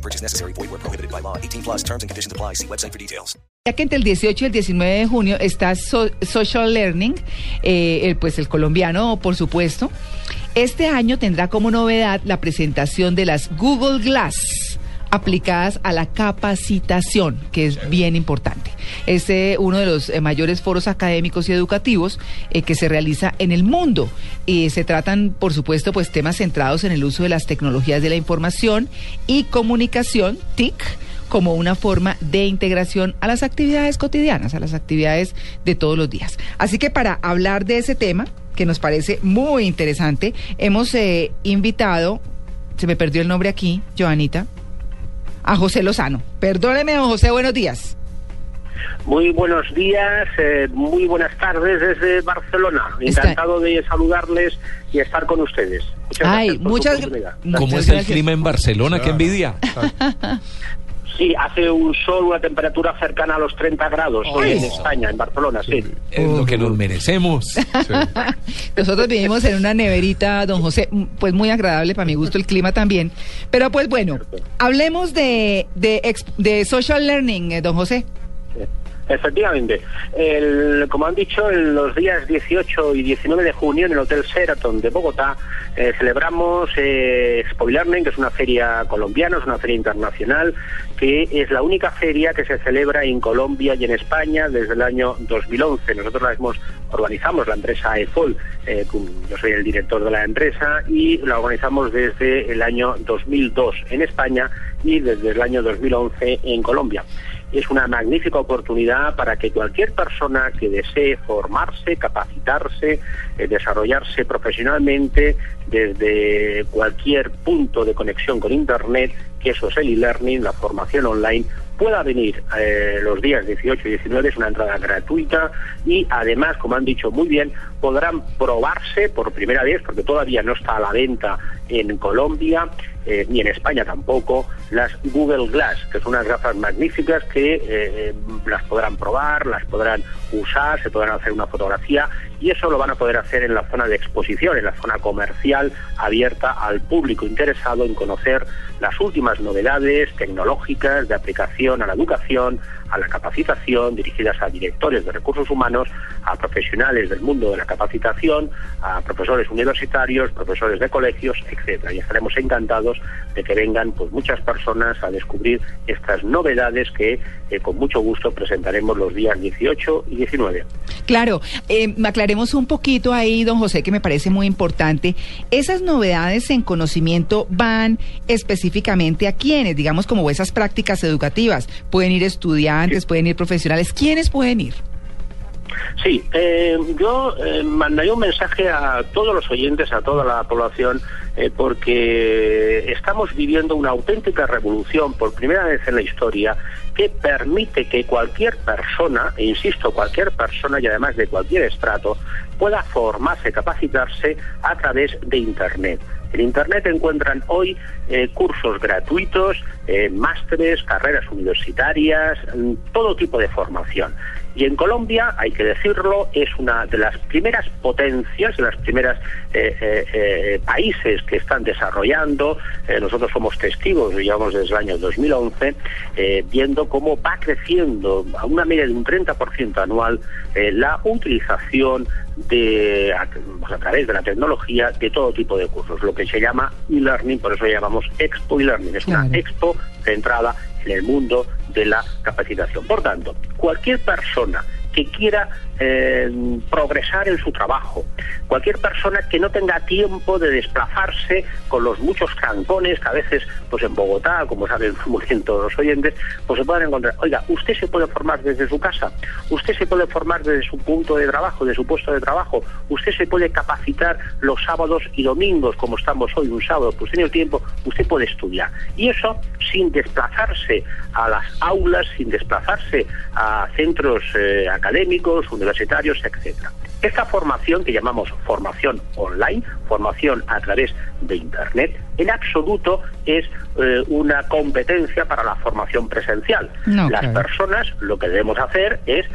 No purchase necessary. Void where prohibited by law. 18 plus terms and conditions apply. See website for details. Ya que entre el 18 y el 19 de junio está So- Social Learning, eh, pues el colombiano, por supuesto. Este año tendrá como novedad la presentación de las Google Glass aplicadas a la capacitación, que es bien importante. Es uno de los eh, mayores foros académicos y educativos eh, que se realiza en el mundo. Y se tratan, por supuesto, pues temas centrados en el uso de las tecnologías de la información y comunicación, TIC, como una forma de integración a las actividades cotidianas, a las actividades de todos los días. Así que para hablar de ese tema, que nos parece muy interesante, hemos eh, invitado, se me perdió el nombre aquí, Joanita, a José Lozano. Perdóneme, don José, buenos días. Muy buenos días, eh, muy buenas tardes desde Barcelona. Está- Encantado de saludarles y estar con ustedes. Muchas Ay, gracias por su muchas, muchas ¿Cómo es el gracias. clima en Barcelona? ¡Qué envidia! Sí, hace un sol, una temperatura cercana a los 30 grados hoy en España, en Barcelona, sí. Es lo que nos merecemos. Nosotros vivimos en una neverita, don José, pues muy agradable para mi gusto el clima también. Pero pues bueno, hablemos de, de, de social learning, eh, don José. Efectivamente. El- como han dicho, en los días 18 y 19 de junio en el Hotel Sheraton de Bogotá eh, celebramos eh, Learning, que es una feria colombiana, es una feria internacional, que es la única feria que se celebra en Colombia y en España desde el año 2011. Nosotros la hemos organizamos la empresa EFOL, eh, yo soy el director de la empresa y la organizamos desde el año 2002 en España y desde el año 2011 en Colombia es una magnífica oportunidad para que cualquier persona que desee formarse, capacitarse, eh, desarrollarse profesionalmente desde cualquier punto de conexión con Internet, que eso es el e-learning, la formación online, pueda venir eh, los días 18 y 19, es una entrada gratuita y además, como han dicho muy bien, podrán probarse por primera vez, porque todavía no está a la venta en Colombia, eh, ni en España tampoco, las Google Glass, que son unas gafas magníficas que eh, eh, las podrán probar, las podrán usar, se podrán hacer una fotografía y eso lo van a poder hacer en la zona de exposición, en la zona comercial abierta al público interesado en conocer las últimas novedades tecnológicas de aplicación a la educación, a la capacitación, dirigidas a directores de recursos humanos, a profesionales del mundo de la capacitación, a profesores universitarios, profesores de colegios, etcétera. Y estaremos encantados de que vengan pues muchas personas a descubrir estas novedades que eh, con mucho gusto presentaremos los días 18 y 19. Claro, eh, aclaremos un poquito ahí, don José, que me parece muy importante. Esas novedades en conocimiento van específicamente a quiénes, digamos como esas prácticas educativas. Pueden ir estudiantes, pueden ir profesionales. ¿Quiénes pueden ir? Sí, eh, yo eh, mandaría un mensaje a todos los oyentes, a toda la población, eh, porque estamos viviendo una auténtica revolución por primera vez en la historia que permite que cualquier persona, e insisto, cualquier persona y además de cualquier estrato, pueda formarse, capacitarse a través de Internet. En Internet encuentran hoy eh, cursos gratuitos, eh, másteres, carreras universitarias, mm, todo tipo de formación. Y en Colombia, hay que decirlo, es una de las primeras potencias, de las primeras eh, eh, eh, países que están desarrollando. Eh, nosotros somos testigos, llevamos desde el año 2011, eh, viendo cómo va creciendo a una media de un 30% anual la utilización de a, pues, a través de la tecnología de todo tipo de cursos, lo que se llama e-learning, por eso llamamos Expo e-learning. Es una Claro. expo centrada en el mundo de la capacitación. Por tanto, cualquier persona que quiera eh, progresar en su trabajo, cualquier persona que no tenga tiempo de desplazarse con los muchos cancones que a veces, pues en Bogotá, como saben muy bien todos los oyentes, pues se pueden encontrar. Oiga, usted se puede formar desde su casa, usted se puede formar desde su punto de trabajo, de su puesto de trabajo, usted se puede capacitar los sábados y domingos, como estamos hoy, un sábado, pues tiene el tiempo, usted puede estudiar. Y eso sin desplazarse a las aulas, sin desplazarse a centros eh, académicos, universitarios, etcétera. Esta formación que llamamos formación online, formación a través de Internet, en absoluto es eh, una competencia para la formación presencial. No, Las claro. personas lo que debemos hacer es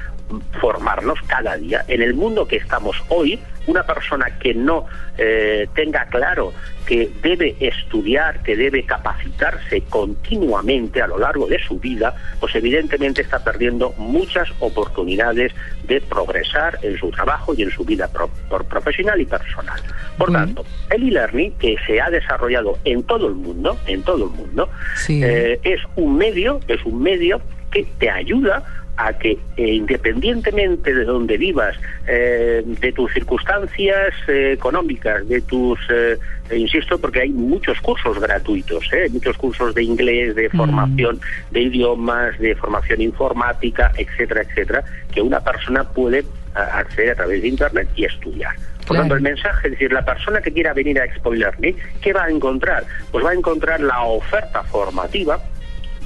formarnos cada día. En el mundo que estamos hoy, una persona que no eh, tenga claro que debe estudiar, que debe capacitarse continuamente a lo largo de su vida, pues evidentemente está perdiendo muchas oportunidades de progresar en su trabajo y en su vida pro- por profesional y personal. Por tanto, el e-learning que se ha desarrollado en todo el mundo, en todo el mundo, Sí. eh, es un medio, es un medio que te ayuda a que eh, independientemente de donde vivas, eh, de tus circunstancias eh, económicas, de tus, eh, insisto, porque hay muchos cursos gratuitos, ¿eh? muchos cursos de inglés, de formación de idiomas, de formación informática, etcétera, etcétera, que una persona puede a- acceder a través de Internet y estudiar. Por Claro. tanto, el mensaje, es decir, la persona que quiera venir a Expo Learning, ¿qué va a encontrar? Pues va a encontrar la oferta formativa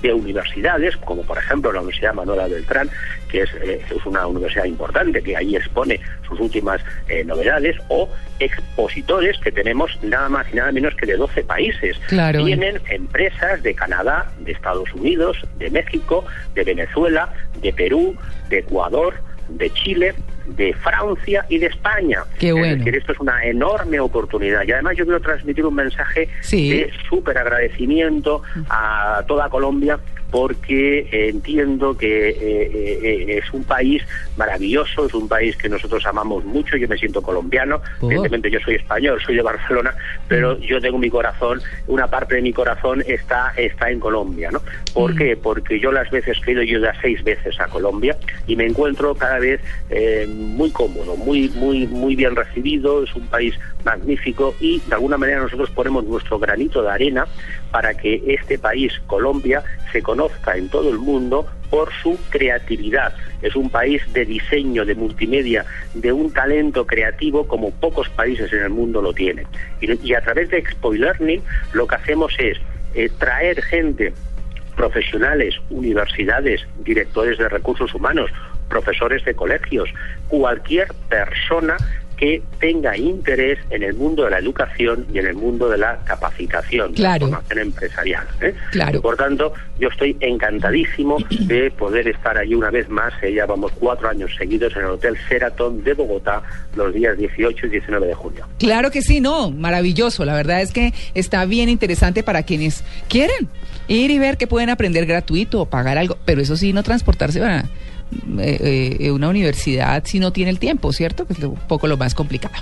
de universidades, como por ejemplo la Universidad Manuela Beltrán, que es, eh, es una universidad importante, que ahí expone sus últimas eh, novedades, o expositores que tenemos nada más y nada menos que de 12 países. Claro. Vienen empresas de Canadá, de Estados Unidos, de México, de Venezuela, de Perú, de Ecuador, de Chile, de Francia y de España. Qué bueno. Es decir, esto es una enorme oportunidad. Y además yo quiero transmitir un mensaje Sí. de súper agradecimiento a toda Colombia porque entiendo que eh, eh, es un país maravilloso, es un país que nosotros amamos mucho, yo me siento colombiano, Oh. evidentemente yo soy español, soy de Barcelona, pero yo tengo mi corazón, una parte de mi corazón está, está en Colombia, ¿no? ¿Por qué? Porque yo las veces que he ido, yo he ido a seis veces a Colombia y me encuentro cada vez eh, muy cómodo, muy, muy, muy bien recibido, es un país magnífico y de alguna manera nosotros ponemos nuestro granito de arena para que este país, Colombia, se conozca en todo el mundo por su creatividad. Es un país de diseño, de multimedia, de un talento creativo como pocos países en el mundo lo tienen. Y, a través de Expo Learning lo que hacemos es eh, traer gente profesionales, universidades, directores de recursos humanos, profesores de colegios, cualquier persona que tenga interés en el mundo de la educación y en el mundo de la capacitación, Claro. de la formación empresarial. ¿eh? Claro. Por tanto, yo estoy encantadísimo de poder estar allí una vez más. eh, ya vamos cuatro años seguidos en el Hotel Sheraton de Bogotá los días 18 y 19 de junio. Claro que sí, no, maravilloso. La verdad es que está bien interesante para quienes quieren ir y ver que pueden aprender gratuito o pagar algo, pero eso sí, no transportarse a eh, eh, una universidad si no tiene el tiempo, ¿cierto? Que es un poco lo más complicado.